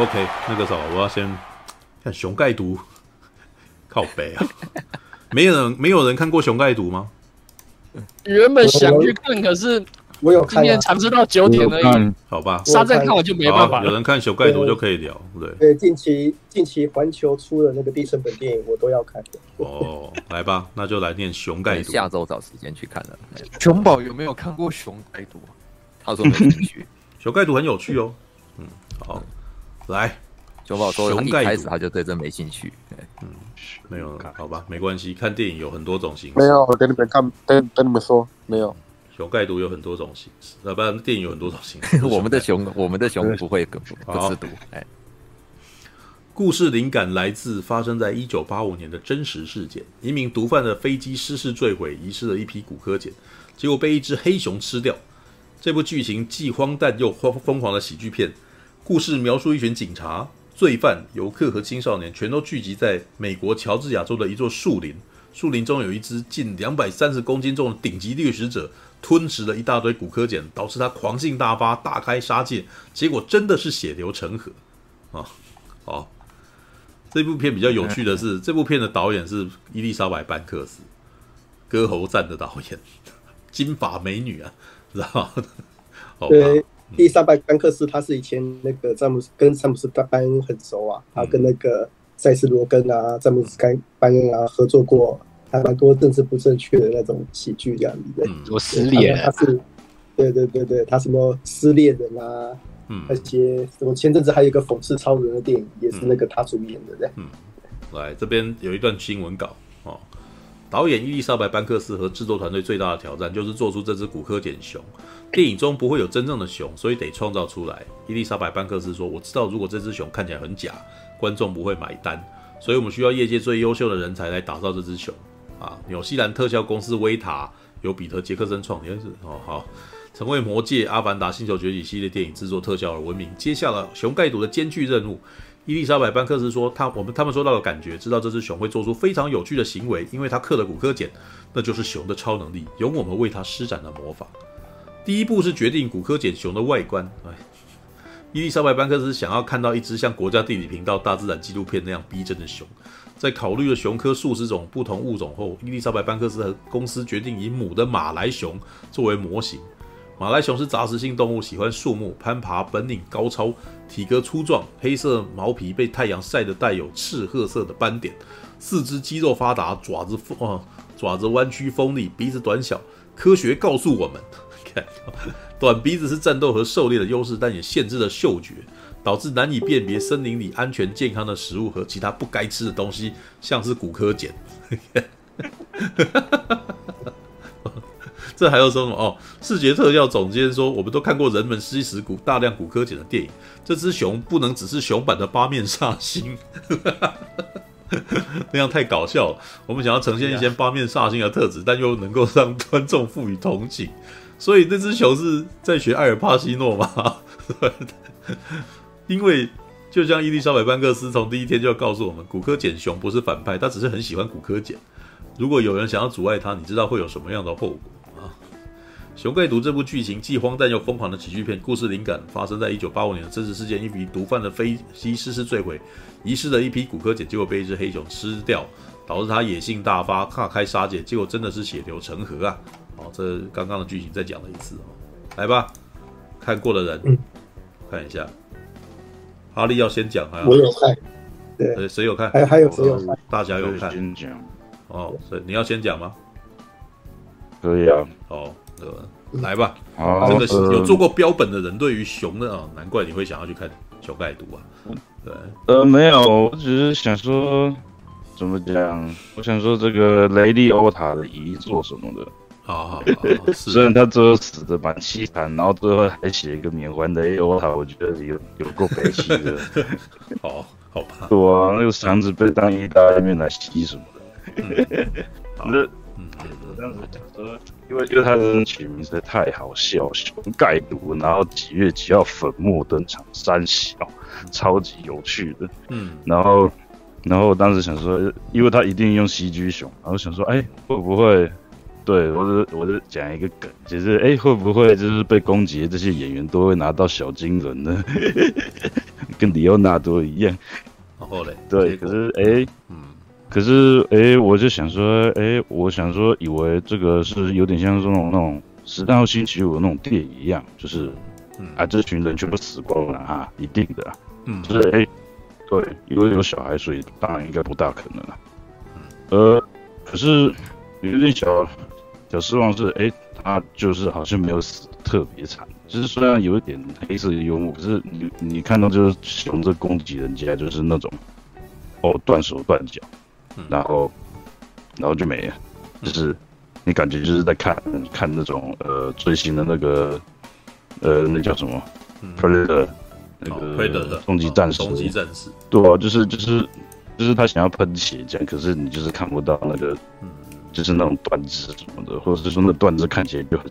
OK，那个时候我要先看熊盖毒，靠北啊！没有人没有人看过熊盖毒吗？原本想去看，可是。我有看，今天尝试到九点而已，好吧。沙赞看我就没办法。有人看熊盖毒就可以聊，对。对，近期近期环球出的那个低成本电影，我都要看。哦，来吧，那就来念熊盖毒。下周找时间去看了。熊宝有没有看过熊盖毒？他说没兴趣。熊盖毒很有趣哦。嗯，好，来。熊宝说一开始他就对这没兴趣。嗯，没有，好吧，没关系。看电影有很多种形式。没有，我等你们看，等等你们说，没有。熊盖毒有很多种形式，那不然电影有很多种形式。我们的熊，我们的熊不会不不吃毒。哎，故事灵感来自发生在一九八五年的真实事件：一名毒贩的飞机失事坠毁，遗失了一批骨科碱，结果被一只黑熊吃掉。这部剧情既荒诞又疯疯狂的喜剧片，故事描述一群警察、罪犯、游客和青少年全都聚集在美国乔治亚州的一座树林，树林中有一只近两百三十公斤重的顶级掠食者。吞食了一大堆骨科碱，导致他狂性大发，大开杀戒，结果真的是血流成河啊！好，这部片比较有趣的是，这部片的导演是伊丽莎白·班克斯，《歌喉战》的导演，金发美女啊，知道吗？对，伊丽莎白·班克斯，他是以前那个詹姆斯跟詹姆斯·班恩很熟啊，他跟那个塞斯·罗根啊、詹姆斯·班恩啊合作过。还蛮多政治不正确的那种喜剧这样子的，我失恋，他是，对对对对，他什么失恋人啊，嗯，那些什么前阵子还有一个讽刺超人的电影，也是那个他主演的这样。嗯，来这边有一段新闻稿。哦，导演伊丽莎白班克斯和制作团队最大的挑战就是做出这只骨科点熊。电影中不会有真正的熊，所以得创造出来。伊丽莎白班克斯说：“我知道，如果这只熊看起来很假，观众不会买单，所以我们需要业界最优秀的人才来打造这只熊。”啊，纽西兰特效公司威塔由彼得·杰克森创立，是哦好，曾为《魔戒》《阿凡达》《星球崛起》系列电影制作特效而闻名，接下了熊盖毒的艰巨任务。伊丽莎白·班克斯说：“他我们他们说到的感觉，知道这只熊会做出非常有趣的行为，因为它刻了骨科茧，那就是熊的超能力，由我们为它施展了魔法。第一步是决定骨科茧熊的外观。哎，伊丽莎白·班克斯想要看到一只像国家地理频道大自然纪录片那样逼真的熊。”在考虑了熊科数十种不同物种后，伊丽莎白·班克斯和公司决定以母的马来熊作为模型。马来熊是杂食性动物，喜欢树木、攀爬，本领高超，体格粗壮，黑色毛皮被太阳晒得带有赤褐色的斑点，四肢肌肉发达，爪子锋，爪子弯曲锋利，鼻子短小。科学告诉我们，看，短鼻子是战斗和狩猎的优势，但也限制了嗅觉。导致难以辨别森林里安全健康的食物和其他不该吃的东西，像是骨科碱。这还有说什么哦？视觉特效总监说，我们都看过人们吸食骨大量骨科碱的电影，这只熊不能只是熊版的八面煞星，那样太搞笑了。我们想要呈现一些八面煞星的特质，但又能够让观众赋予同情，所以那只熊是在学艾尔帕西诺吗？因为就像伊丽莎白·班克斯从第一天就要告诉我们，骨科简熊不是反派，他只是很喜欢骨科碱。如果有人想要阻碍他，你知道会有什么样的后果啊？《熊盖毒》这部剧情既荒诞又疯狂的喜剧片，故事灵感发生在一九八五年的真实事件：一批毒贩的飞机失事坠毁，遗失了一批骨科碱，结果被一只黑熊吃掉，导致他野性大发，大开杀戒，结果真的是血流成河啊！好，这刚刚的剧情再讲了一次，来吧，看过的人看一下。哈利要先讲，还我有看，对，谁有看？还还有谁有看？大家有看？先讲哦，所以你要先讲吗？可以啊。哦，呃，来吧。好，这个有做过标本的人，对于熊的啊，难怪你会想要去看《熊盖毒》啊。对，呃，没有，我只是想说，怎么讲？我想说这个雷利欧塔的遗作什么的。好好好，虽然他最后死的蛮凄惨，然后最后还写一个缅怀的 A O 塔，我觉得有有够悲戚的。好好吧，对啊，那个肠子被当意大利面来吸什么的。反正，嗯，这样子讲说，因为因为他的取名实在太好笑，熊盖毒，然后几月几号粉墨登场，三小，超级有趣的。嗯，然后然后我当时想说，因为他一定用 CG 熊，然后想说，哎，会不会？对，我是我是讲一个梗，就是哎、欸，会不会就是被攻击的这些演员都会拿到小金人呢？跟李奥纳多一样。然后嘞，对，可是哎，欸、嗯，可是哎、欸，我就想说，哎、欸，我想说，以为这个是有点像这种那种《十三号星期五》那种电影一样，就是，嗯、啊，这群人全部死光了啊，一定的，嗯，就是哎、欸，对，因为有小孩，所以当然应该不大可能了。嗯，呃，可是有点小小失望是，哎、欸，他就是好像没有死特别惨。就是虽然有一点黑色幽默，可是你你看到就是熊在攻击人家，就是那种哦断手断脚，然后然后就没了，就是你感觉就是在看看那种呃最新的那个呃那叫什么？Predator 那个终极战士，终极战士，对啊，就是就是就是他想要喷血这样，可是你就是看不到那个就是那种断肢什么的，或者是说那断肢看起来就很。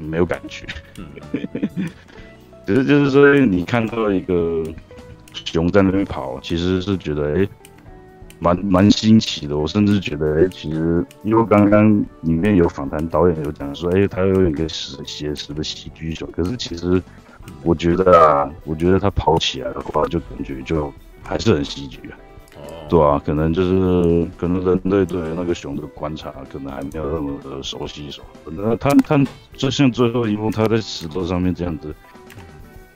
没有感觉，嗯，只是就是说，你看到一个熊在那边跑，其实是觉得哎，蛮蛮新奇的。我甚至觉得哎，其实因为刚刚里面有访谈，导演有讲说，哎，他有一个实写实的喜剧熊。可是其实我觉得啊，我觉得他跑起来的话，就感觉就还是很喜剧啊。对啊，可能就是可能人类对那个熊的观察可能还没有那么的熟悉，说，那他他就像最后一幕，他在石头上面这样子，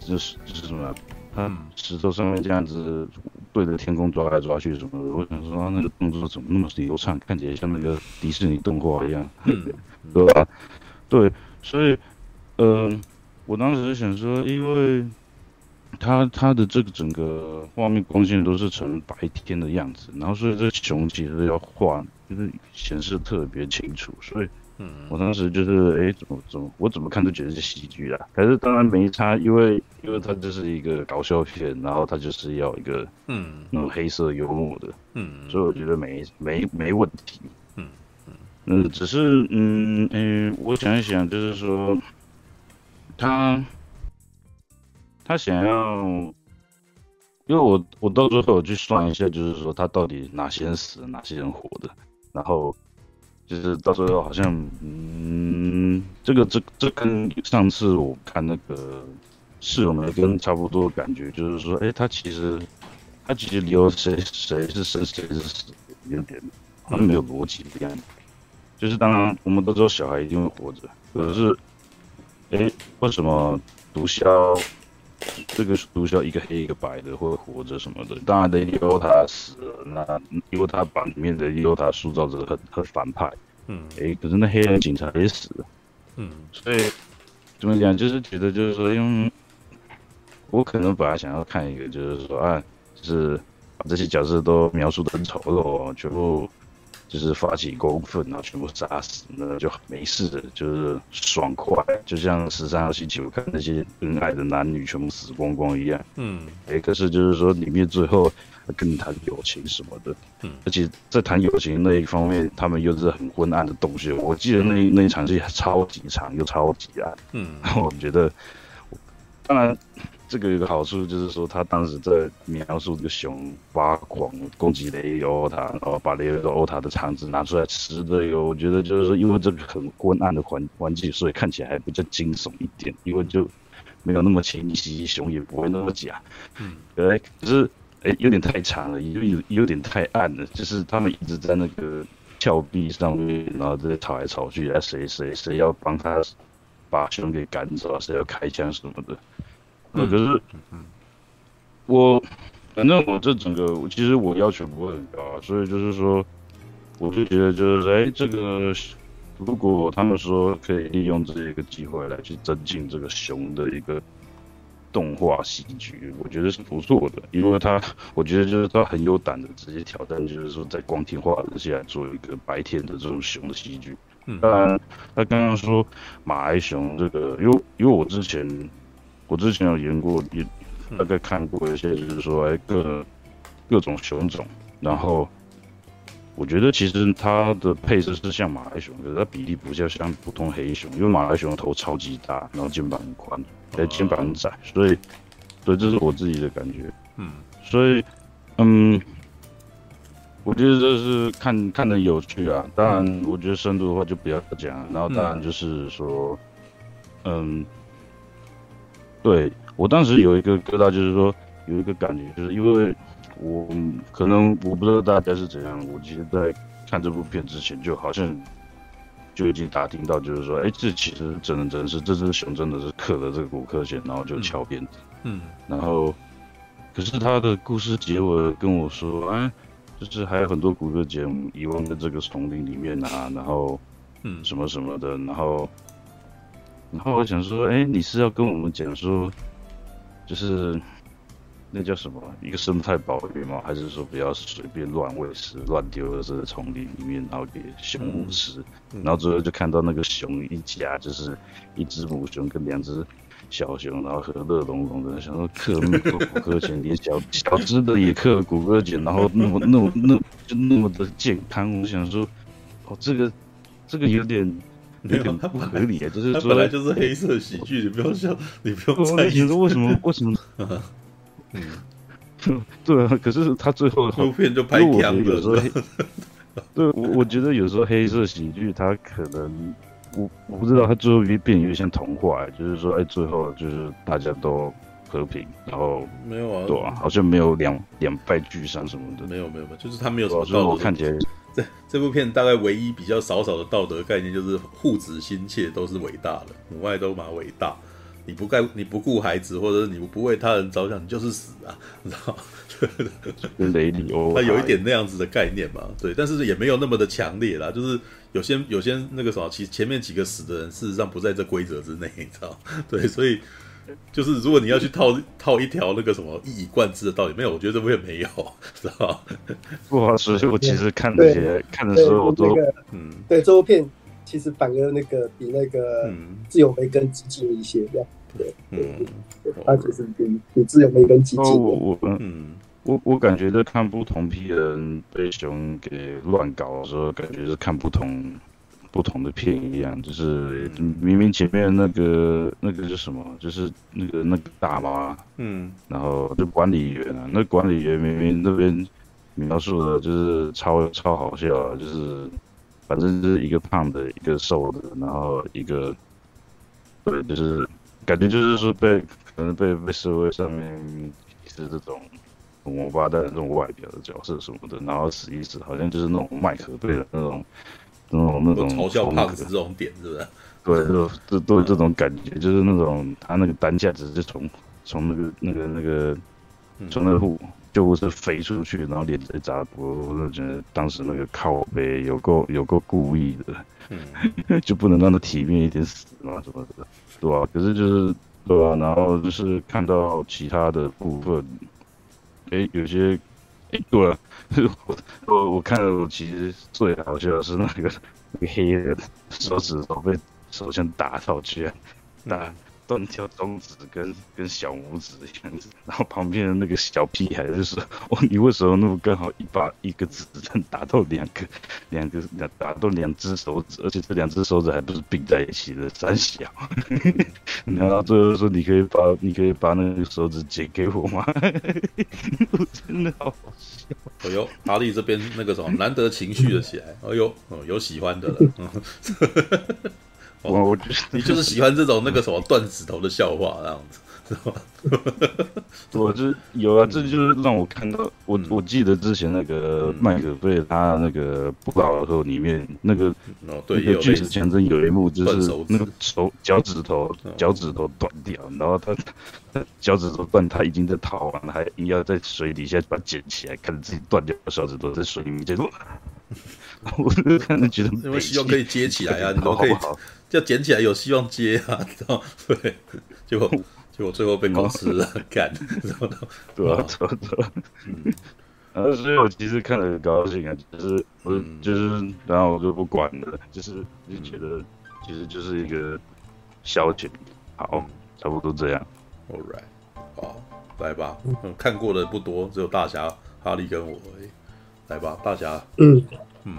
就是就是什么，他石头上面这样子对着天空抓来抓去什么的，我想说他那个动作怎么那么流畅，看起来像那个迪士尼动画一样，对吧？对，所以，嗯、呃，我当时想说，因为。它它的这个整个画面光线都是成白天的样子，然后所以这熊其实要画就是显示特别清楚，所以，嗯，我当时就是哎怎么怎么我怎么看都觉得是喜剧啦，可是当然没差，因为因为它就是一个搞笑片，然后它就是要一个嗯。那种黑色幽默的，嗯，所以我觉得没没没问题，嗯嗯。嗯，只是嗯嗯，我想一想，就是说他。他想要，因为我我到最后我去算一下，就是说他到底哪些人死，哪些人活的，然后就是到最后好像，嗯，这个这这跟上次我看那个室友们跟差不多的感觉，就是说，哎，他其实他其实留谁谁是生谁是死，有点好像没有逻辑一样。就是当然我们都知道小孩一定会活着，可是，哎，为什么毒枭？这个毒枭一个黑一个白的会活着什么的，当然的利欧塔死了，那因为他把里面的利欧塔塑造者很很反派，嗯，哎，可是那黑人警察也死了，嗯，所以怎么讲，就是觉得就是说，因为我可能本来想要看一个，就是说啊，就是把这些角色都描述的很丑陋，全部。就是发起公愤，然后全部杀死，那就没事的，就是爽快，就像十三号星期五看那些恩爱的男女全部死光光一样。嗯，哎、欸，可是就是说里面最后跟你谈友情什么的，嗯，而且在谈友情那一方面，他们又是很昏暗的东西。我记得那那一场戏超级长又超级暗。嗯，然后我觉得，当然。这个有个好处，就是说他当时在描述这个熊发狂攻击雷欧塔，然后把雷欧塔的肠子拿出来吃。的哟我觉得就是说，因为这个很昏暗的环环境，所以看起来还比较惊悚一点，因为就没有那么清晰，熊也不会那么假。嗯，哎，可是哎，有点太长了，也有有点太暗了，就是他们一直在那个峭壁上面，然后在吵来吵去，哎，谁谁谁要帮他把熊给赶走，谁要开枪什么的。那可是，我反正我这整个，其实我要求不会很高，所以就是说，我就觉得就是哎，这个如果他们说可以利用这一个机会来去增进这个熊的一个动画喜剧，我觉得是不错的，因为他我觉得就是他很有胆的直接挑战，就是说在光天化日下做一个白天的这种熊的喜剧。当然，他刚刚说马来熊这个，因为因为我之前。我之前有研过，也大概看过一些，就是说，哎，各各种熊种，然后我觉得其实它的配置是像马来熊，可是它比例不像像普通黑熊，因为马来熊的头超级大，然后肩膀很宽，哎，肩膀很窄，所以，所以这是我自己的感觉，嗯，所以，嗯，我觉得这是看看的有趣啊。当然，我觉得深度的话就不要讲。然后，当然就是说，嗯，嗯，对我当时有一个疙瘩，就是说有一个感觉，就是因为我可能我不知道大家是怎样。我其实，在看这部片之前，就好像就已经打听到，就是说，哎，这其实真的真是这只熊真的是刻了这个古柯钳，然后就敲鞭子，嗯，然后可是他的故事结尾跟我说，哎。就是还有很多古柯钳遗忘在这个丛林里面啊，然后，嗯，什么什么的，然后，然后我想说，哎，你是要跟我们讲说，就是那叫什么一个生态保育吗？还是说不要随便乱喂食、乱丢在这个丛林里面，然后给熊吃？然后最后就看到那个熊一家，就是一只母熊跟两只。小熊，然后和乐融融的，想说刻那么多古柯钳，连小小只的也刻古柯钳，然后那么那么那就那么的健康，我想说，哦，这个这个有点有点不合理啊，就是说本来就是黑色喜剧，你不要笑，你不用在意。说为什么？为什么？嗯，对啊，可是他最后后片就拍僵了。对，我我觉得有时候黑色喜剧它可能。我我不知道他最后变变有点像童话，就是说，哎，最后就是大家都和平，然后没有啊，对啊，好像没有两两败俱伤什么的，没有没有没有，就是他没有什么道德。我看起来，这这部片大概唯一比较少少的道德概念就是护子心切都是伟大的，母爱都蛮伟大。你不该你不顾孩子，或者是你不为他人着想，你就是死啊，你知道吗？雷里欧，他有一点那样子的概念嘛，对，但是也没有那么的强烈啦，就是。有些有些那个什么，其前面几个死的人，事实上不在这规则之内，你知道？对，所以就是如果你要去套套一条那个什么一以贯之的道理，没有，我觉得这部片没有，知道不好说，所以我其实看这些看的时候，我都嗯，对，这部片其实反而那个比那个自由梅根激进一些，这样对，嗯，他其实比比自由梅根激进，我我嗯。我我感觉在看不同批人被熊给乱搞的时候，感觉是看不同不同的片一样，就是明明前面那个那个是什么，就是那个那个大妈，嗯，然后就管理员啊，那管理员明明那边描述的就是超超好笑啊，就是反正就是一个胖的，一个瘦的，然后一个对，就是感觉就是说被可能被被社会上面是这种。王八蛋的这种外表的角色什么的，然后死一死，好像就是那种麦克贝的那种、那种、那种嘲笑胖子这种点，是不是？对，就就都有这种感觉，就是那种他那个担架只是从从那个那个那个从那个护救护车飞出去，然后脸在砸锅，我就觉得当时那个靠背有够有够故意的，嗯、就不能让他体面一点死嘛什么的，对吧、啊？可是就是对吧、啊？然后就是看到其他的部分。哎、有些，哎、对了，我我看了，我其实最好笑的是那个黑人手指头被手枪打到去，那断掉中指跟跟小拇指这样子，然后旁边的那个小屁孩就说：“哦，你为什么那么刚好一把一个子弹打到两个两个两打到两只手指，而且这两只手指还不是并在一起的，三小。”然后最后说：“你可以把你可以把那个手指剪给我吗？”我 真的好好笑。哎呦，哈利这边那个什么难得情绪了起来。哎呦，哦，有喜欢的了。我我觉得你就是喜欢这种那个什么断指头的笑话这样子。是吧？我就有啊，这就是让我看到我我记得之前那个麦可贝他那个不老的时候里面那个哦对，那个巨石强森有一幕就是那个手脚趾头脚趾头断掉，然后他他脚趾头断，他已经在逃亡了，还硬要在水底下把它捡起来，看着自己断掉的手指头在水里面结果，我就看着觉得因为希望可以接起来啊，你都可以要捡起来有希望接啊，知道对，结果。结果最后被公司干，对啊，对啊，嗯，然后所以我其实看得很高兴啊，就是我就是，然后我就不管了，就是就觉得其实就是一个消遣，好，差不多这样。All right，好，来吧，嗯，看过的不多，只有大侠哈利跟我而已，来吧，大侠，嗯。嗯，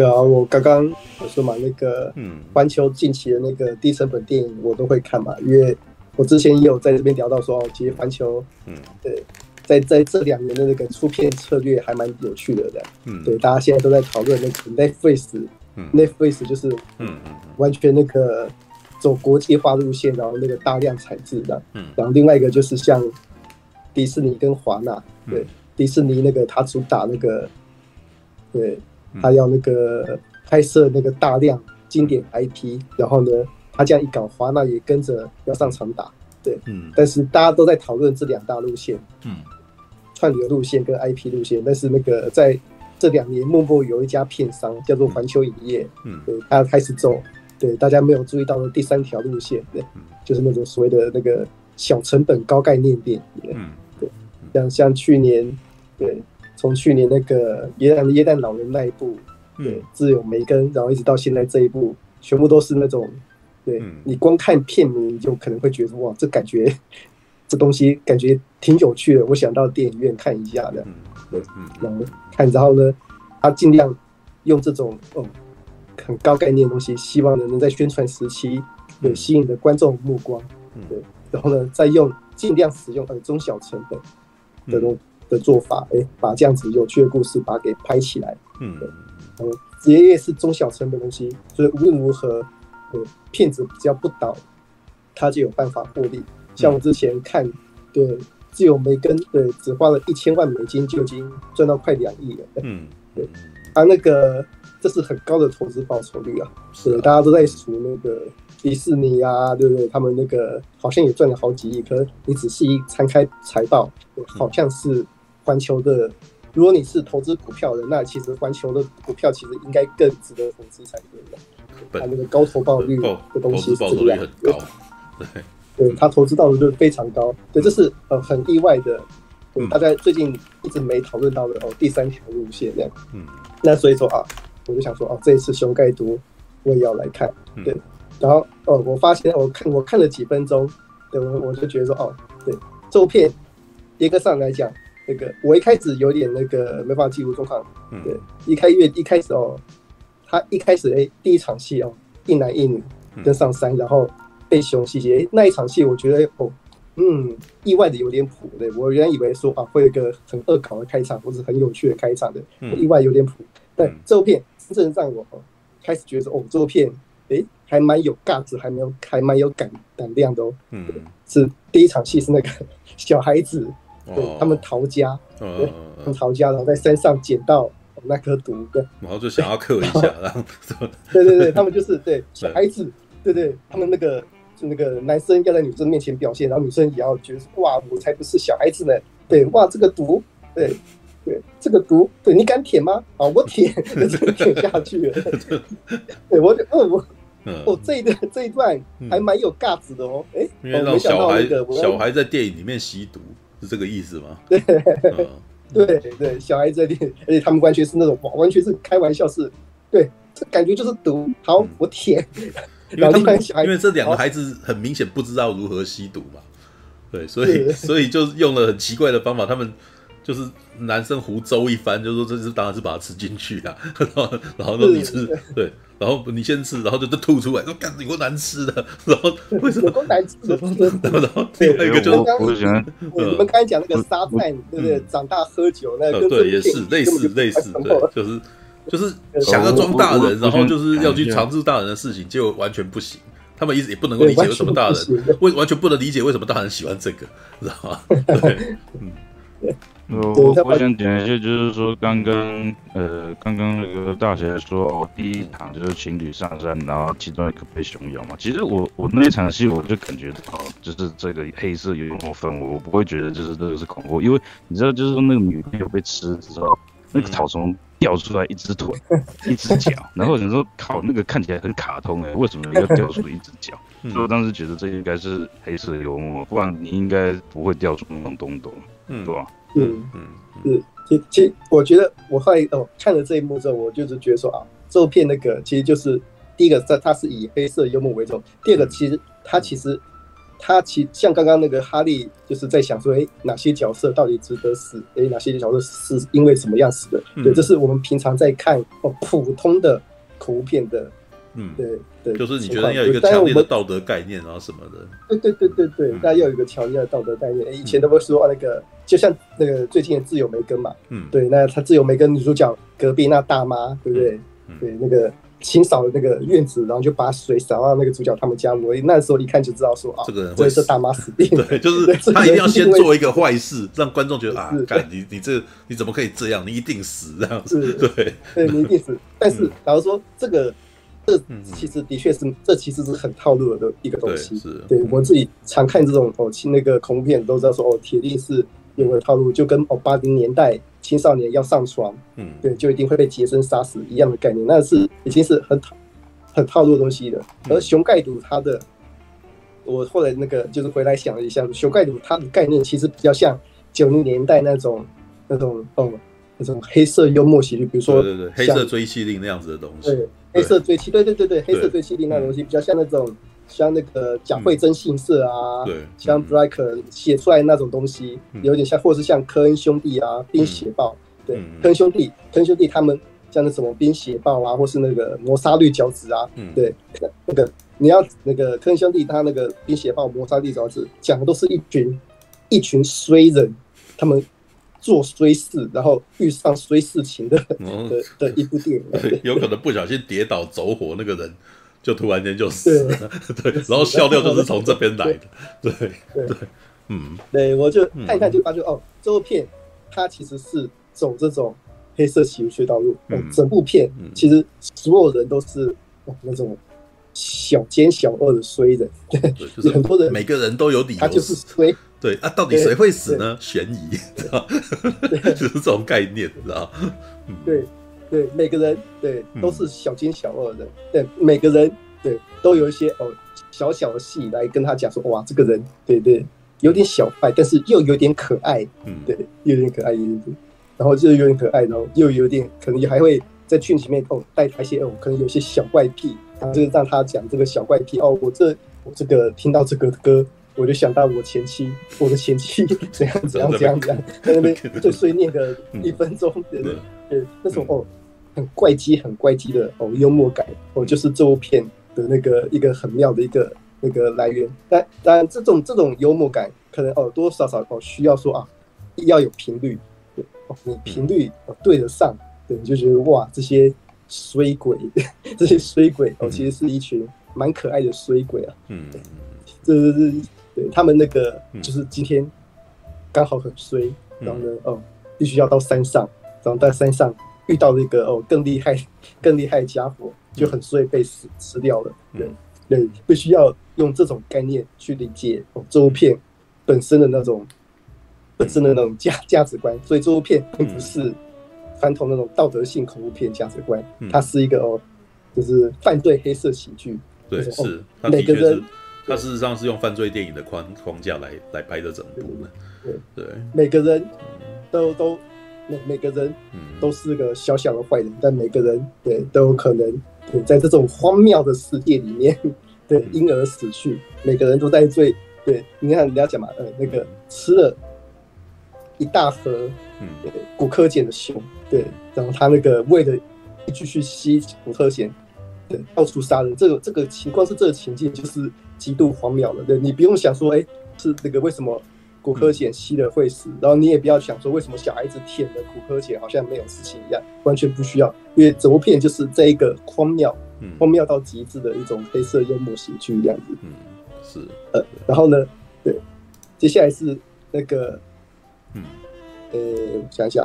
对啊，我刚刚我说嘛，那个嗯，环球近期的那个低成本电影我都会看嘛，因为。我之前也有在这边聊到说，其实环球，嗯，对，在在这两年的那个出片策略还蛮有趣的，的，嗯，对，大家现在都在讨论那个 Netflix，嗯，Netflix 就是嗯嗯完全那个走国际化路线，然后那个大量产制的，嗯，然后另外一个就是像迪士尼跟华纳，对，迪士尼那个他主打那个，对，他要那个拍摄那个大量经典 IP，然后呢，他这样一搞，华纳也跟着要上场打。对，嗯，但是大家都在讨论这两大路线，嗯，串流路线跟 IP 路线，但是那个在这两年，默默有一家片商叫做环球影业，嗯，对，他开始走，对，大家没有注意到的第三条路线，对，就是那种所谓的那个小成本高概念电影，嗯，对，像像去年，对，从去年那个耶诞耶诞老人那一部，对，自有梅根，然后一直到现在这一部，全部都是那种。对，你光看片名就可能会觉得哇，这感觉 这东西感觉挺有趣的，我想到电影院看一下的。对，然后看，然后呢，他尽量用这种哦很高概念的东西，希望能在宣传时期对吸引的观众目光。对，然后呢，再用尽量使用呃中小成本的种的做法，哎，把这样子有趣的故事把它给拍起来。嗯，然后直接是中小成本东西，所以无论如何。对，片子只要不倒，他就有办法获利。像我之前看，对，自由梅根，对，只花了一千万美金就已经赚到快两亿了。嗯，对，他、啊、那个这是很高的投资报酬率啊。是大家都在数那个迪士尼啊，对不对？他们那个好像也赚了好几亿。可是你仔细一摊开财报，好像是环球的。如果你是投资股票的，那其实环球的股票其实应该更值得投资才对。的。他那个高投报率的东西是这样，对，对。他投资到的率非常高，对，这是呃很意外的，对，大家最近一直没讨论到的哦，第三条路线这样，嗯，那所以说啊，我就想说哦，这一次熊盖读我也要来看，对，然后哦，我发现我看我看了几分钟，对我我就觉得说哦，对，这部片严格上来讲，那个我一开始有点那个没办法记录状况，对，一开月一开始哦。他一开始哎、欸，第一场戏哦，一男一女跟上山，然后被熊袭击。哎，那一场戏我觉得哦，嗯，意外的有点普。对，我原来以为说啊，会有一个很恶搞的开场，或者很有趣的开场的，意外有点普。但这部片真正让我开始觉得哦，这部片哎，还蛮有架子，还没有还蛮有胆胆量的哦。嗯，是第一场戏是那个小孩子，对，他们逃家，对，他们逃家，然后在山上捡到。那颗毒对，然后就想要克一下，然后对对对，他们就是对小 孩子，对对，他们那个就那个男生要在女生面前表现，然后女生也要觉得哇，我才不是小孩子呢，对哇，这个毒，对对，这个毒，对你敢舔吗？啊，我舔，就舔下去了。对，我就嗯我哦这一段这一段还蛮有尬子的哦，哎，因为让小孩小孩在电影里面吸毒是这个意思吗？对。对对，小孩子在练，而且他们完全是那种，完全是开玩笑是，是对，这感觉就是毒。好，我舔。因为他们因为这两个孩子很明显不知道如何吸毒嘛，对，所以所以就用了很奇怪的方法，他们。就是男生胡诌一番，就说这是当然是把它吃进去啊，然后然后说你吃，对，然后你先吃，然后就就吐出来，说干你有难吃的，然后为什么都难吃的？然后另外一个就是我喜欢，你们 刚才讲那个沙赞，对不对？长大喝酒那个，对，也是类似类似，对，就是就是想要装大人，然后就是要去尝试大人的事情，结果完全不行。他们一直也不能够理解为什么大人为完全不能理解为什么大人喜欢这个，知道吗？对，嗯。我我想讲一下，就是说刚刚呃，刚刚那个大侠说哦，第一场就是情侣上山，然后其中一个被熊咬嘛。其实我我那场戏我就感觉到，就是这个黑色幽默氛围，我不会觉得就是这个是恐怖，因为你知道，就是说那个女朋友被吃之后，那个草丛掉出来一只腿，一只脚，然后你说靠，那个看起来很卡通哎，为什么要掉出一只脚？所以我当时觉得这应该是黑色幽默，不然你应该不会掉出那种东东，嗯，对吧？嗯嗯嗯，其其实我觉得我后来哦看了这一幕之后，我就是觉得说啊，这部片那个其实就是第一个，在它是以黑色幽默为重；第二个，其实它其实它其像刚刚那个哈利就是在想说，哎，哪些角色到底值得死？哎，哪些角色是因为什么样死的？对，这是我们平常在看哦普通的恐怖片的嗯，对对，就是你觉得要有一个强烈的道德概念啊什么的。对对对对对，大家要有一个强烈的道德概念。以前都会说那个，就像那个最近的自由梅根嘛，嗯，对，那他自由梅根女主角隔壁那大妈，对不对？对，那个。清扫的那个院子，然后就把水洒到那个主角他们家。我那时候一看就知道说啊，这个人会是大妈死定了。对，就是他一定要先做一个坏事，让观众觉得啊，干你你这你怎么可以这样？你一定死这样子。对，对你一定死。但是假如说这个这其实的确是这其实是很套路的一个东西。是，对我自己常看这种哦，那个恐怖片都知道说哦，铁定是有个套路，就跟哦八零年代。青少年要上床，嗯，对，就一定会被杰森杀死一样的概念，那是已经是很套很套路的东西了。而熊盖毒它的，我后来那个就是回来想了一下，熊盖毒它的概念其实比较像九零年代那种那种哦那种黑色幽默喜剧，比如说对对对，黑色追妻令那样子的东西，对，黑色追缉，对对对对，黑色追缉令那东西比较像那种像那个贾惠珍信社啊，对，像布莱克写出来那种东西，有点像，或是像科恩兄弟啊，冰血暴，对，科恩兄弟，科恩兄弟他们像那什么冰血暴啊，或是那个磨砂绿脚趾啊，对，那个你要那个科恩兄弟他那个冰血暴、磨砂绿脚趾讲的都是一群一群衰人，他们做衰事，然后遇上衰事情的的的一部电影，有可能不小心跌倒走火那个人。就突然间就死了，对，然后笑料就是从这边来的，对。对对，嗯，对，我就看一看就发觉哦，这部片它其实是走这种黑色喜剧道路，哦，整部片其实所有人都是那种小奸小恶的衰人，对，就是 很多人每个人都有理由，他就是衰，对啊，到底谁会死呢？悬疑，知道，就是这种概念，知道，对。对每个人，对都是小奸小恶的，对每个人，对都有一些哦小小的戏来跟他讲说，哇，这个人，对对，有点小坏，但是又有点可爱，嗯，对，又有点可爱，有点，然后就有点可爱，然后又有点可能也还会在剧情里面哦带他一些哦，可能有些小怪癖，就是让他讲这个小怪癖哦，我这我这个听到这个歌，我就想到我前妻，我的前妻 怎样怎样怎样怎样，在那边 就碎念个一分钟，对对对，那种哦。很怪机，很怪机的哦，幽默感哦，就是这部片的那个一个很妙的一个那个来源。但当然，这种这种幽默感可能哦，多多少少哦需要说啊，要有频率，对哦，你频率哦对得上，对，你就觉得哇，这些衰鬼，这些衰鬼哦，其实是一群蛮可爱的衰鬼啊。嗯，这是对他们那个就是今天刚好很衰，然后呢哦，必须要到山上，然后在山上。遇到了一个哦更厉害、更厉害的家伙，就很衰被死吃掉了。对对，必须要用这种概念去理解哦这部片本身的那种本身的那种价价值观。所以这部片并不是传统那种道德性恐怖片价值观，它是一个哦就是犯罪黑色喜剧。对，是每个人，它事实上是用犯罪电影的框框架来来拍的整部的。对对，每个人都都。每每个人都是个小小的坏人，但每个人对都有可能对在这种荒谬的世界里面 对因而死去。每个人都在最对，你看人家讲嘛，呃，那个吃了一大盒对骨科碱的熊，对，然后他那个为了继续吸骨科碱，对，到处杀人。这个这个情况是这个情境就是极度荒谬了。对，你不用想说，哎，是那个为什么？骨科碱吸了会死，然后你也不要想说为什么小孩子舔了骨科碱好像没有事情一样，完全不需要，因为整部片就是这一个荒谬、荒谬到极致的一种黑色幽默喜剧这样子。嗯，是。呃，然后呢，对，接下来是那个，嗯，呃，我想一下，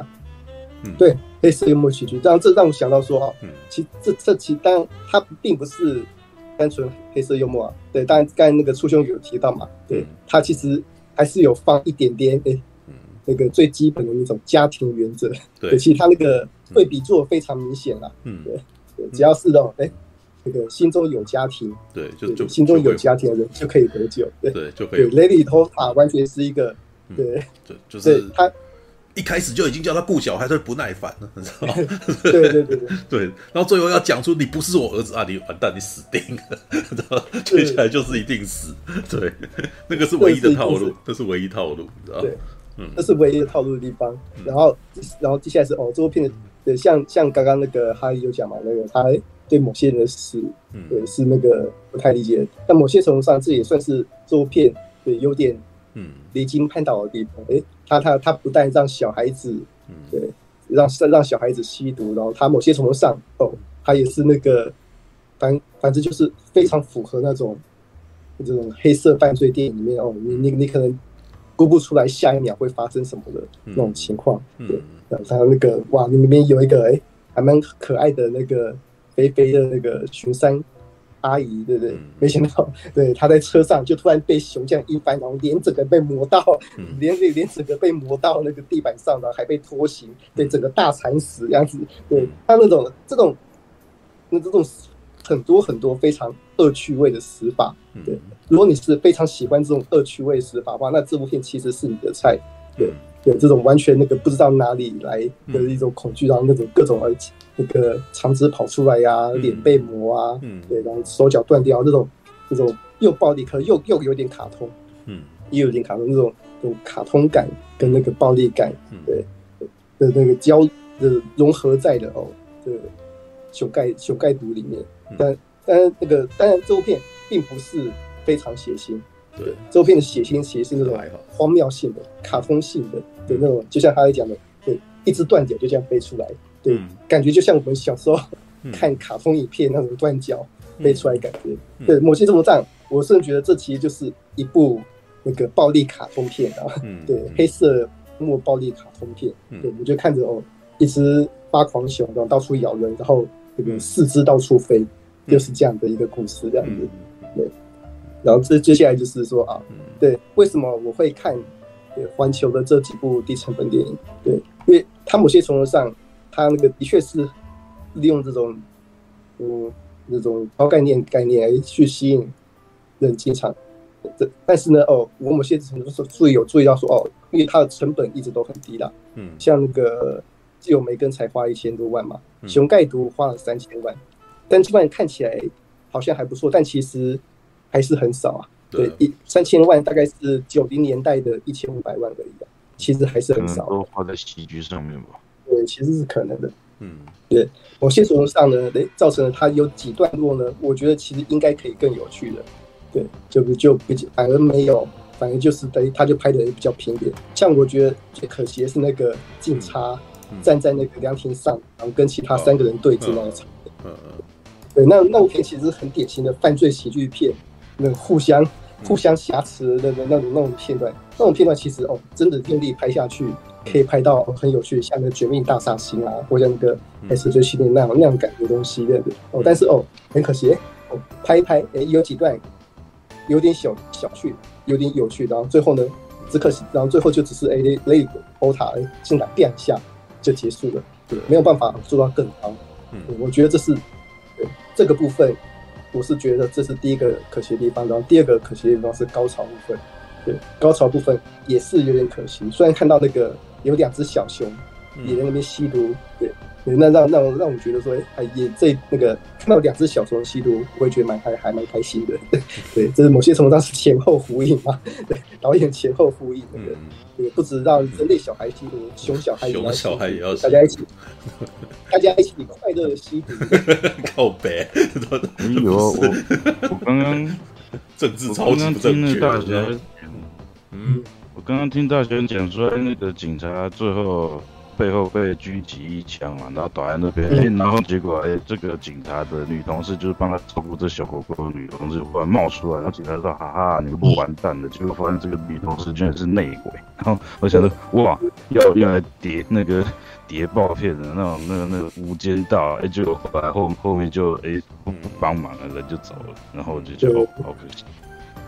嗯，对，黑色幽默喜剧，这样这让我想到说啊，嗯，其这这其当然它并不是单纯黑色幽默啊，对，当然刚才那个初兄有提到嘛，对，他其实。还是有放一点点诶，那个最基本的那种家庭原则。对，其实他那个对比做的非常明显了。嗯，对，只要是那种诶，那个心中有家庭，对，就就心中有家庭的人就可以得救。对，就可以。雷里托塔完全是一个，对，对，就是他一开始就已经叫他顾小孩，他就不耐烦了，你知道吗？对对对对 对，然后最后要讲出你不是我儿子啊，你完蛋，你死定了，知道吗？接下来就是一定死，对，那个是唯一的套路，这是唯一套路，知道吗？对，嗯，这是唯一的套路的地方。然后，然后接下来是哦，这部片的，像像刚刚那个哈利有讲嘛，那个他对某些人的死，嗯对是那个不太理解。但某些程度上，这也算是这部片的有点嗯离经叛道的地方。诶，他他他不但让小孩子嗯对让让小孩子吸毒，然后他某些程度上哦，他也是那个反反正就是非常符合那种这种黑色犯罪电影里面哦，你你你可能估不出来下一秒会发生什么的那种情况。嗯对，然后他那个哇，里面有一个诶还蛮可爱的那个肥肥的那个巡山阿姨，对不对？嗯。没想到，对，她在车上就突然被熊这样一翻，然后脸整个被磨到，嗯。连脸整个被磨到那个地板上，然后还被拖行，对，整个大惨死这样子。对。他那种这种那这种很多很多非常恶趣味的死法，对，如果你是非常喜欢这种恶趣味死法的话，那这部片其实是你的菜，对。有这种完全那个不知道哪里来的一种恐惧，然后那种各种呃那个肠子跑出来呀、啊，脸被磨啊，对，然后手脚断掉，那种那种又暴力，可又又有点卡通，嗯，又有点卡通，那种那种卡通感跟那个暴力感，对。的那个交的融合在的哦，这个熊盖熊盖毒里面，但但那个当然这部片并不是非常血腥。对，这部片的血腥其实是那种荒谬性的、卡通性的的那种，就像他在讲的，对，一只断脚就这样飞出来，对，感觉就像我们小时候看卡通影片那种断脚飞出来感觉。对，某些程度上，我甚至觉得这其实就是一部那个暴力卡通片啊，对，黑色墨暴力卡通片。对，我就看着哦，一只发狂熊然后到处咬人，然后这个四肢到处飞，就是这样的一个故事，这样子，对。然后这接下来就是说啊，对，为什么我会看对环球的这几部低成本电影？对，因为它某些程度上，它那个的确是利用这种嗯那种高概念概念来去吸引人进场。这但是呢，哦，我某些程度上注意有注意到说哦，因为它的成本一直都很低啦。嗯，像那个《基友梅根》才花一千多万嘛，《熊盖毒》花了三千万，但这万看起来好像还不错，但其实。还是很少啊，对，一三千万大概是九零年代的一千五百万而已啊，其实还是很少。都花在喜剧上面吧？对，其实是可能的。嗯，对，某些程度上呢，诶，造成了它有几段落呢，我觉得其实应该可以更有趣的。对，就不就比反而没有，反而就是等于他就拍的比较平点。像我觉得最可惜的是那个警察站在那个凉亭上，然后跟其他三个人对峙那一场面。嗯嗯。对，那那部片其实是很典型的犯罪喜剧片。那互相互相挟持的那那种那种片段，那种片段其实哦，真的用力拍下去，可以拍到很有趣，像那个《绝命大杀星》啊，或者那个《S 追系列》那样那样感觉的东西对不对哦。但是哦，很可惜，哦，拍一拍，哎，有几段有点小小趣，有点有趣，然后最后呢，只可惜，然后最后就只是哎雷雷欧塔哎进来变一下就结束了，对，没有办法做到更高。嗯，我觉得这是对这个部分。我是觉得这是第一个可惜的地方，然后第二个可惜的地方是高潮部分，对，高潮部分也是有点可惜。虽然看到那个有两只小熊也在那边吸毒，对，对，那让让让我觉得说，哎，也这那个看到两只小熊吸毒，我会觉得蛮还还蛮开心的，对，对，这是某些程度上是前后呼应嘛，对，导演前后呼应那个，对，不止让人类小孩吸毒，熊小孩也要吸毒，大家一起。大家一起快乐的吸毒，告白。没有啊，我我刚刚政治超级不正确。嗯，我刚刚听大学讲说，那个警察最后背后被狙击一枪嘛，然后倒在那边，然后结果哎，这个警察的女同事就是帮他照顾这小狗狗的女同事忽然冒出来，然后警察说：“哈哈，你们不完蛋了。”结果发现这个女同事居然是内鬼，然后我想说，哇，要用来叠那个。谍报片的那种，那个那个无间道，哎，就后来后后面就哎不帮忙了，人就走了，然后我就觉得，好可惜。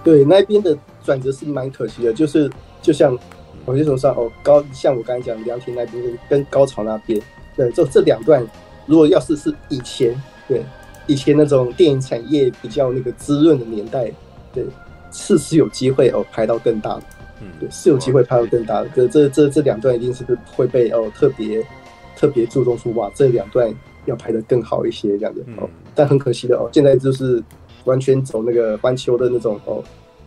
对，那边的转折是蛮可惜的，就是就像某些时候上哦高，像我刚才讲凉亭那边跟高潮那边，对，这这两段，如果要是是以前，对，以前那种电影产业比较那个滋润的年代，对，是是有机会哦拍到更大的。嗯，对，是有机会拍到更大的。这这这这两段一定是会被哦特别特别注重出哇，这两段要拍得更好一些这样子哦。但很可惜的哦，现在就是完全走那个环球的那种哦，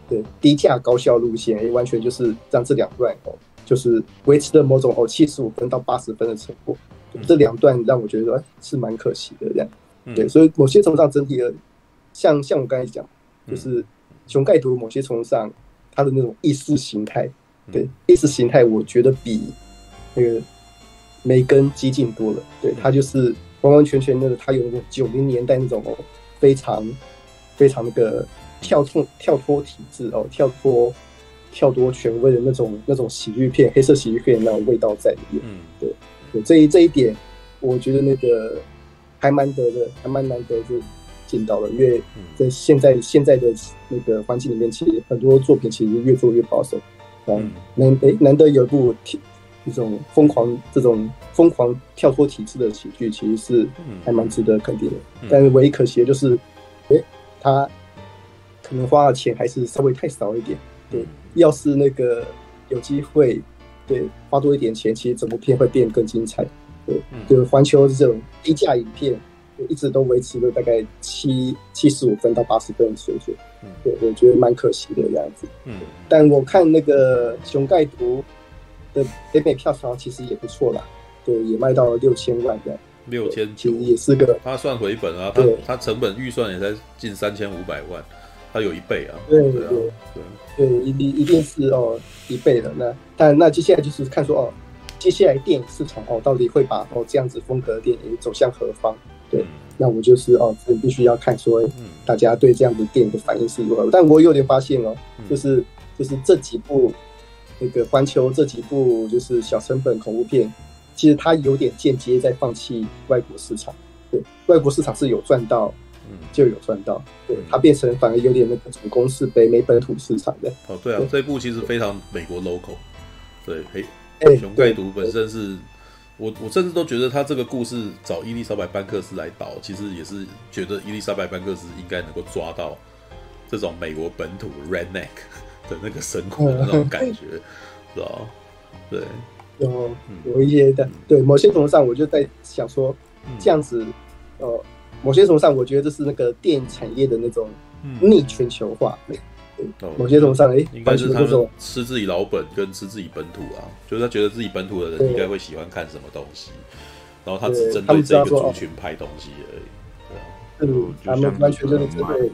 对，低价高效路线，也完全就是让这两段哦，就是维持的某种哦七十五分到八十分的成果。这两段让我觉得哎是蛮可惜的这样。对，所以某些程度上整体的，像像我刚才讲，就是熊盖图某些程度上它的那种意识形态，对意识形态，我觉得比那个梅根激进多了。对，它就是完完全全那个，它有那种九零年代那种非常非常那个跳脱跳脱体制哦，跳脱跳脱权威的那种那种喜剧片，黑色喜剧片那种味道在里面。嗯，对，对，这一这一点，我觉得那个。还蛮得的，还蛮难得就见到了，因为在现在现在的那个环境里面，其实很多作品其实越做越保守。嗯，难诶，难得有一部这种疯狂、这种疯狂跳脱体制的喜剧，其实是还蛮值得肯定的。但是唯一可惜的就是，诶，他可能花的钱还是稍微太少一点。对，要是那个有机会，对，花多一点钱，其实整部片会变更精彩。对，就是环球这种低价影片，一直都维持了大概七七十五分到八十分的水准。嗯，对，我觉得蛮可惜的这样子。嗯，但我看那个《熊盖图》的北美票房其实也不错啦，对，也卖到了六千万这样。六千其实也是个，他算回本啊，他他成本预算也才近三千五百万，他有一倍啊。对对对对，一定一定是哦一倍的。那但那接下来就是看说哦。接下来电影市场哦，到底会把哦这样子风格的电影走向何方？对，那我就是哦，必须要看说，大家对这样子电影的反应是如何。但我有点发现哦，就是就是这几部那个环球这几部就是小成本恐怖片，其实它有点间接在放弃外国市场。对，外国市场是有赚到，就有赚到。对，它变成反而有点那个主攻是北美本土市场的。哦，对啊，这一部其实非常美国 local。对，嘿。熊盖毒本身是我，我甚至都觉得他这个故事找伊丽莎白班克斯来导，其实也是觉得伊丽莎白班克斯应该能够抓到这种美国本土 redneck 的那个生活的那种感觉，是吧？对，有有一些的，对某些程度上，我就在想说，这样子，呃，某些程度上，我觉得这是那个电影产业的那种逆全球化。某些程度上，哎，应该是他们吃自己老本跟吃自己本土啊，就是他觉得自己本土的人应该会喜欢看什么东西，然后他只针对这个族群拍东西而已，对啊，嗯，他们完全就是针对，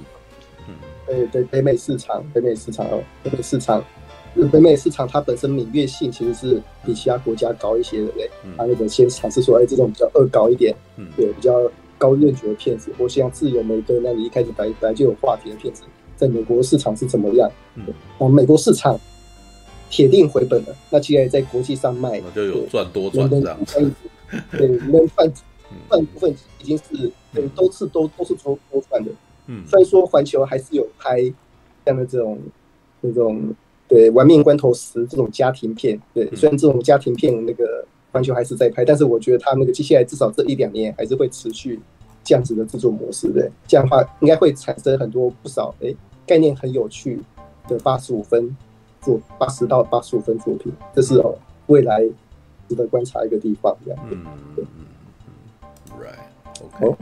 嗯，对对，北美市场，北美市场哦，北美市场，北美市场它本身敏锐性其实是比其他国家高一些的嘞，他那个先尝试说，哎，这种比较恶搞一点，嗯，对，比较高认觉的片子，或像自由玫瑰那里一开始本来就有话题的片子。在美国市场是怎么样？嗯，美国市场铁定回本了。那既然在国际上卖，就有赚多赚这样。对，能赚赚部分已经是对，都是都都是多多赚的。嗯，虽然说环球还是有拍这样的这种那种对玩命关头十这种家庭片，对，虽然这种家庭片那个环球还是在拍，但是我觉得他那个接下来至少这一两年还是会持续。这样子的制作模式，对，这样的话应该会产生很多不少哎、欸、概念很有趣的八十五分作八十到八十五分作品，这是哦未来值得观察一个地方，这样。嗯嗯嗯，Right，OK，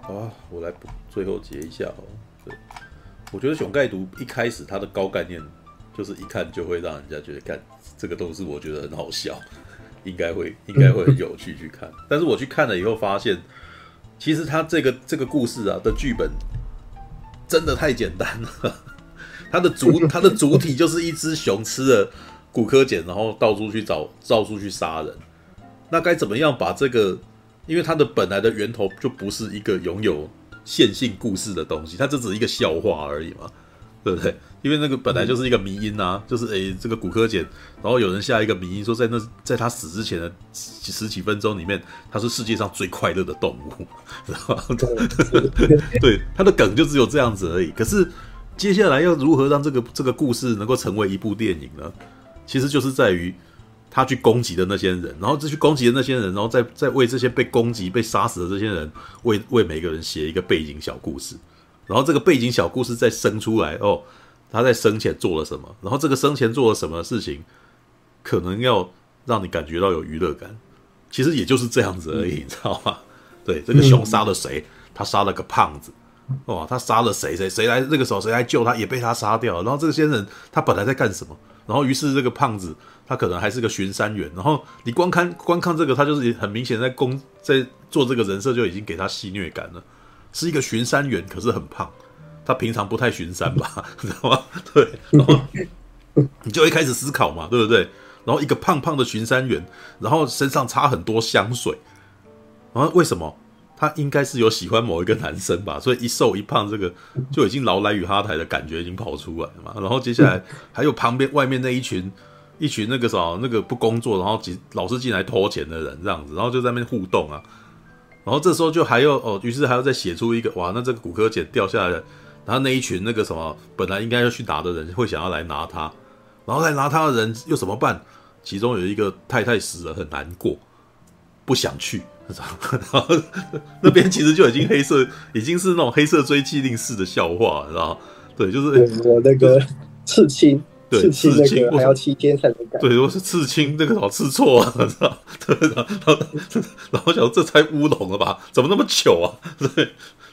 好啊，我来最后结一下哦。对，我觉得熊盖图一开始它的高概念就是一看就会让人家觉得看这个都是我觉得很好笑，应该会应该会很有趣去看，但是我去看了以后发现。其实他这个这个故事啊的剧本真的太简单了，它的主 它的主体就是一只熊吃了骨科碱，然后到处去找到处去杀人。那该怎么样把这个？因为它的本来的源头就不是一个拥有线性故事的东西，它这只是一个笑话而已嘛。对不对？因为那个本来就是一个迷因啊，就是诶，这个骨科碱，然后有人下一个迷因说，在那在他死之前的十几分钟里面，他是世界上最快乐的动物，知道吗？对，他的梗就只有这样子而已。可是接下来要如何让这个这个故事能够成为一部电影呢？其实就是在于他去攻击的那些人，然后这去攻击的那些人，然后再再为这些被攻击、被杀死的这些人，为为每个人写一个背景小故事。然后这个背景小故事再生出来哦，他在生前做了什么？然后这个生前做了什么事情，可能要让你感觉到有娱乐感。其实也就是这样子而已，嗯、你知道吗？对，这个熊杀了谁？他杀了个胖子。哇，他杀了谁？谁谁来？那个时候谁来救他？也被他杀掉了。然后这个先生他本来在干什么？然后于是这个胖子他可能还是个巡山员。然后你光看光看这个，他就是很明显在攻在做这个人设，就已经给他戏虐感了。是一个巡山员，可是很胖，他平常不太巡山吧，知道吗？对，然后你就会开始思考嘛，对不对？然后一个胖胖的巡山员，然后身上擦很多香水，然后为什么？他应该是有喜欢某一个男生吧，所以一瘦一胖，这个就已经劳莱与哈台的感觉已经跑出来了嘛。然后接下来还有旁边外面那一群 一群那个啥那个不工作，然后进老是进来偷钱的人这样子，然后就在那边互动啊。然后这时候就还要哦，于是还要再写出一个哇，那这个骨科姐掉下来了，然后那一群那个什么本来应该要去拿的人会想要来拿他，然后来拿他的人又怎么办？其中有一个太太死了，很难过，不想去。然 后那边其实就已经黑色，已经是那种黑色追缉令式的笑话，你知道？对，就是我那个刺青，对，刺青那个还要七天才能改。对，我是刺青，那个老刺错了，知道？对，然后 然后想说这才乌龙了吧？怎么那么糗啊？对，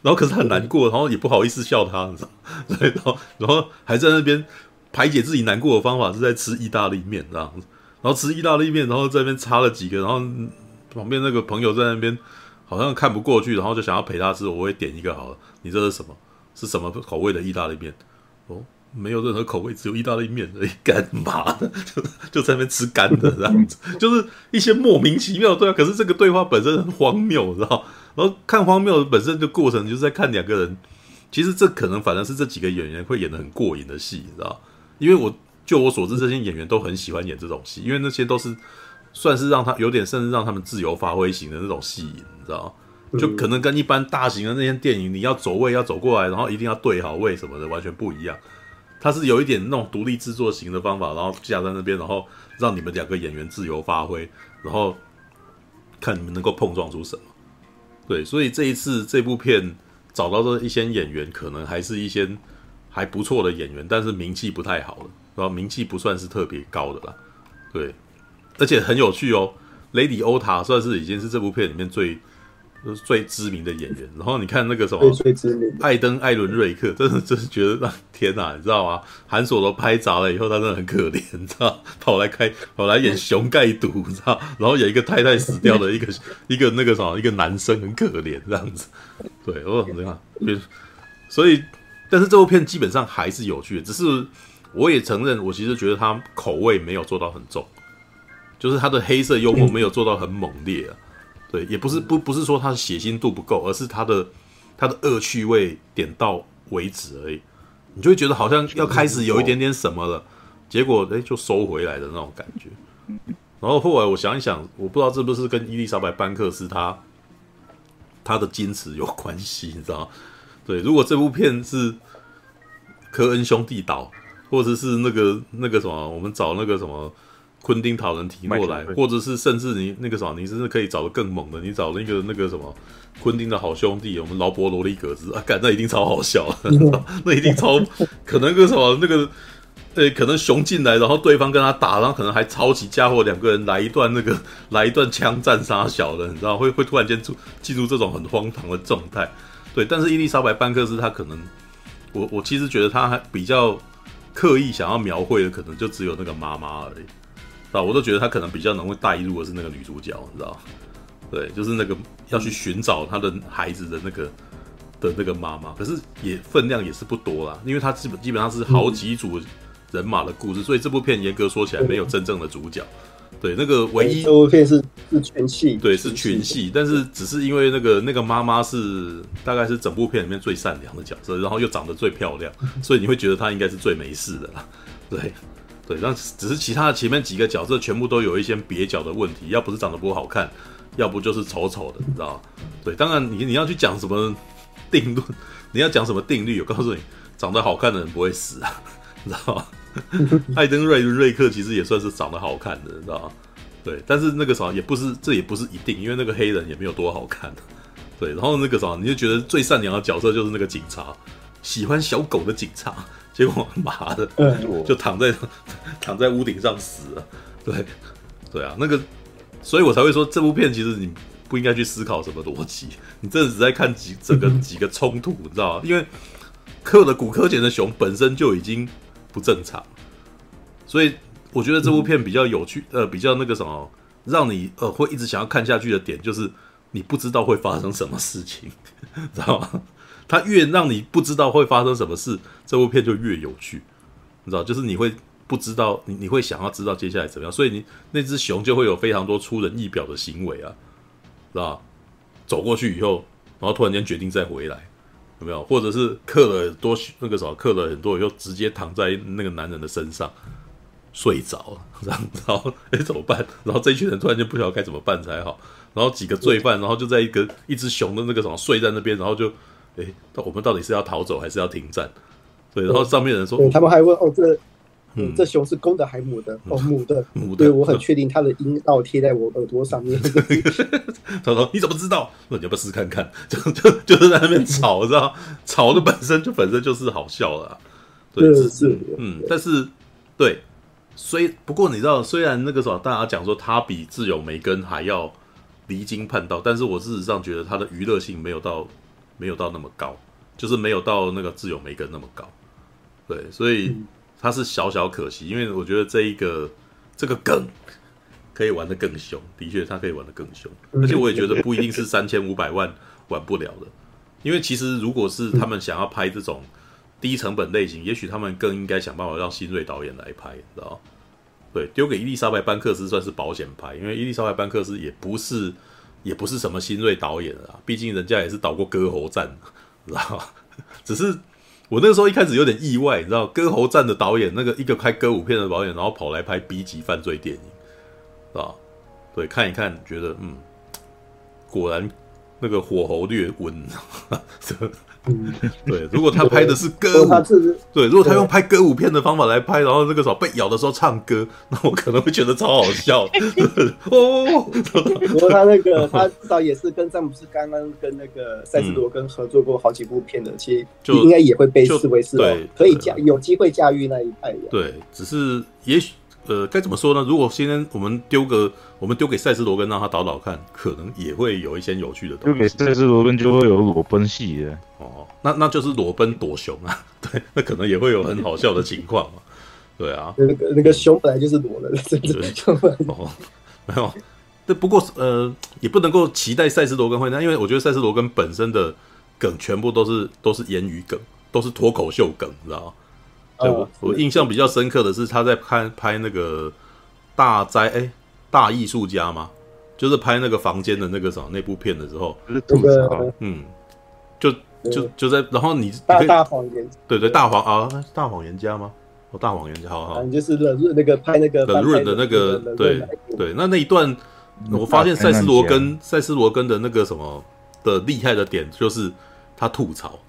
然后可是很难过，然后也不好意思笑他，你知道？对，然后然后还在那边排解自己难过的方法是在吃意大利面这样子，然后吃意大利面，然后在那边插了几个，然后。旁边那个朋友在那边好像看不过去，然后就想要陪他吃。我会点一个好了，你这是什么？是什么口味的意大利面？哦，没有任何口味，只有意大利面而已。干嘛的？就就在那边吃干的这样子，就是一些莫名其妙的对话。可是这个对话本身很荒谬，知道？然后看荒谬的本身的过程，就是在看两个人。其实这可能反而是这几个演员会演的很过瘾的戏，你知道？因为我就我所知，这些演员都很喜欢演这种戏，因为那些都是。算是让他有点，甚至让他们自由发挥型的那种戏，你知道？就可能跟一般大型的那些电影，你要走位要走过来，然后一定要对好位什么的，完全不一样。他是有一点那种独立制作型的方法，然后架在那边，然后让你们两个演员自由发挥，然后看你们能够碰撞出什么。对，所以这一次这部片找到的一些演员，可能还是一些还不错的演员，但是名气不太好的，然后名气不算是特别高的啦。对。而且很有趣哦，雷迪欧塔算是已经是这部片里面最最知名的演员。然后你看那个什么，最知名艾登艾伦瑞克，真的真是觉得天哪，你知道吗？韩索罗拍砸了以后，他真的很可怜，你知道，跑来开跑来演熊盖毒，你知道，然后演一个太太死掉的一个 一个那个什么一个男生，很可怜这样子。对，哦，你看，所以，但是这部片基本上还是有趣的，只是我也承认，我其实觉得他口味没有做到很重。就是他的黑色幽默没有做到很猛烈啊，对，也不是不不是说他的血腥度不够，而是他的他的恶趣味点到为止而已，你就会觉得好像要开始有一点点什么了，结果哎就收回来的那种感觉。然后后来我想一想，我不知道是不是跟伊丽莎白班克斯他他的矜持有关系，你知道吗？对，如果这部片是科恩兄弟导，或者是那个那个什么，我们找那个什么。昆汀讨人提过来，或者是甚至你那个什么，你甚至可以找的更猛的，你找那个那个什么，昆汀的好兄弟，我们劳勃罗利格兹啊，干那一定超好笑，那一定超可能个什么那个，呃，可能熊进来，然后对方跟他打，然后可能还抄起家伙，两个人来一段那个来一段枪战杀小的，你知道会会突然间进进入这种很荒唐的状态，对，但是伊丽莎白班克斯他可能，我我其实觉得他还比较刻意想要描绘的，可能就只有那个妈妈而已。我都觉得他可能比较能会带入的是那个女主角，你知道？对，就是那个要去寻找他的孩子的那个的那个妈妈，可是也分量也是不多啦，因为他基本基本上是好几组人马的故事，所以这部片严格说起来没有真正的主角。对，那个唯一这部片是是群戏，对，是群戏，但是只是因为那个那个妈妈是大概是整部片里面最善良的角色，然后又长得最漂亮，所以你会觉得她应该是最没事的啦。对。对，但只是其他的前面几个角色全部都有一些蹩脚的问题，要不是长得不好看，要不就是丑丑的，你知道？对，当然你你要去讲什么定论，你要讲什么定律，我告诉你，长得好看的人不会死啊，你知道吗？艾登瑞瑞克其实也算是长得好看的，你知道吗？对，但是那个啥也不是，这也不是一定，因为那个黑人也没有多好看。对，然后那个啥，你就觉得最善良的角色就是那个警察，喜欢小狗的警察。结果妈的，就躺在 躺在屋顶上死了。对，对啊，那个，所以我才会说这部片其实你不应该去思考什么逻辑，你真的只在看几这个几个冲突，你知道吗？因为刻的骨科前的熊本身就已经不正常，所以我觉得这部片比较有趣，呃，比较那个什么，让你呃会一直想要看下去的点，就是你不知道会发生什么事情，知道吗？它越让你不知道会发生什么事，这部片就越有趣，你知道？就是你会不知道，你你会想要知道接下来怎么样，所以你那只熊就会有非常多出人意表的行为啊，知道？走过去以后，然后突然间决定再回来，有没有？或者是刻了多那个什么，刻了很多以后，直接躺在那个男人的身上睡着了，然后哎怎么办？然后这一群人突然间不晓得该怎么办才好，然后几个罪犯，然后就在一个一只熊的那个什么睡在那边，然后就。哎，那我们到底是要逃走还是要停战？对，然后上面人说，他们还问哦，这嗯，这熊是公的还母的？哦，母的，母的。对，我很确定它的阴道贴在我耳朵上面。他说：“你怎么知道？那你要不要试试看看？” 就就就是在那边吵，知道？吵的本身就本身就是好笑的。对，是，嗯，但是对，虽不过你知道，虽然那个时候大家讲说他比自由梅根还要离经叛道，但是我事实上觉得他的娱乐性没有到。没有到那么高，就是没有到那个自由梅根那么高，对，所以它是小小可惜，因为我觉得这一个这个梗可以玩得更凶，的确它可以玩得更凶，而且我也觉得不一定是三千五百万玩不了的，因为其实如果是他们想要拍这种低成本类型，也许他们更应该想办法让新锐导演来拍，知道？对，丢给伊丽莎白班克斯算是保险牌，因为伊丽莎白班克斯也不是。也不是什么新锐导演啊，毕竟人家也是导过《歌喉战》，知道？只是我那个时候一开始有点意外，你知道，《歌喉战》的导演那个一个拍歌舞片的导演，然后跑来拍 B 级犯罪电影，啊？对，看一看，觉得嗯，果然那个火候略温。嗯，对，如果他拍的是歌舞，对，如果他用拍歌舞片的方法来拍，然后那个时候被咬的时候唱歌，那我可能会觉得超好笑。哦，不过他那个他至少也是跟詹姆斯刚刚跟那个塞斯罗根合作过好几部片的，其实就应该也会被视为是对可以驾有机会驾驭那一派的。对，只是也许。呃，该怎么说呢？如果今天我们丢个，我们丢给赛斯罗根让他导导看，可能也会有一些有趣的东西。丢给赛斯罗根就会有裸奔戏的哦，那那就是裸奔躲熊啊，对，那可能也会有很好笑的情况嘛。对啊，那个那个熊本来就是裸的，真的哦，没有。这不过呃，也不能够期待赛斯罗根会那，因为我觉得赛斯罗根本身的梗全部都是都是言语梗，都是脱口秀梗，你知道吗？对我，我印象比较深刻的是他在拍拍那个大灾哎大艺术家吗，就是拍那个房间的那个什么那部片的时候，嗯，就就就在然后你大大谎言，对对大谎啊大谎言家吗？哦大谎言家，好好，你就是冷润那个拍那个冷润的那个对对，那那一段我发现赛斯罗根赛斯罗根的那个什么的厉害的点就是他吐槽。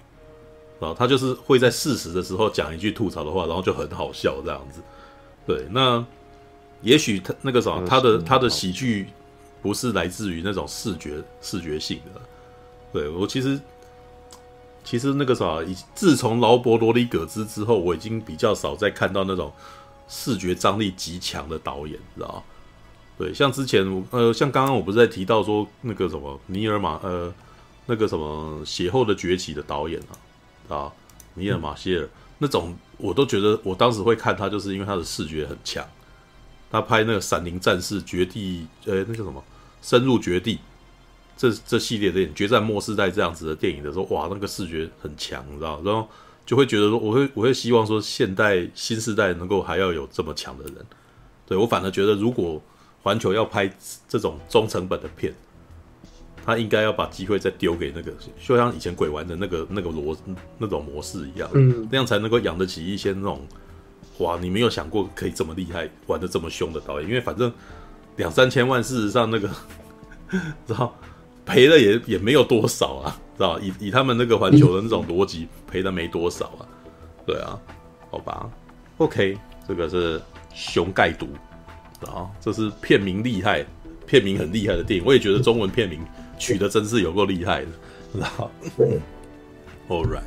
啊，他就是会在适时的时候讲一句吐槽的话，然后就很好笑这样子。对，那也许他那个什么，他的他的喜剧不是来自于那种视觉视觉性的。对我其实其实那个啥，以自从劳勃罗里葛兹之后，我已经比较少再看到那种视觉张力极强的导演，知道吗？对，像之前呃，像刚刚我不是在提到说那个什么尼尔马呃那个什么血后的崛起的导演啊。啊，尼尔马歇尔、那种我都觉得，我当时会看他，就是因为他的视觉很强。他拍那个《闪灵战士》绝地，呃、那个什么《深入绝地》这这系列的电影，《决战末世代》这样子的电影的时候，哇，那个视觉很强，你知道？然后就会觉得说，我会我会希望说，现代新时代能够还要有这么强的人。对，我反而觉得，如果环球要拍这种中成本的片。他应该要把机会再丢给那个，就像以前鬼玩的那个那个逻那种模式一样，嗯，那样才能够养得起一些那种，哇，你没有想过可以这么厉害，玩的这么凶的导演，因为反正两三千万，事实上那个，知道赔了也也没有多少啊，知道以以他们那个环球的那种逻辑，赔的没多少啊，对啊，好吧，OK，这个是熊盖毒啊，这是片名厉害，片名很厉害的电影，我也觉得中文片名。取的真是有够厉害的，知道？All right。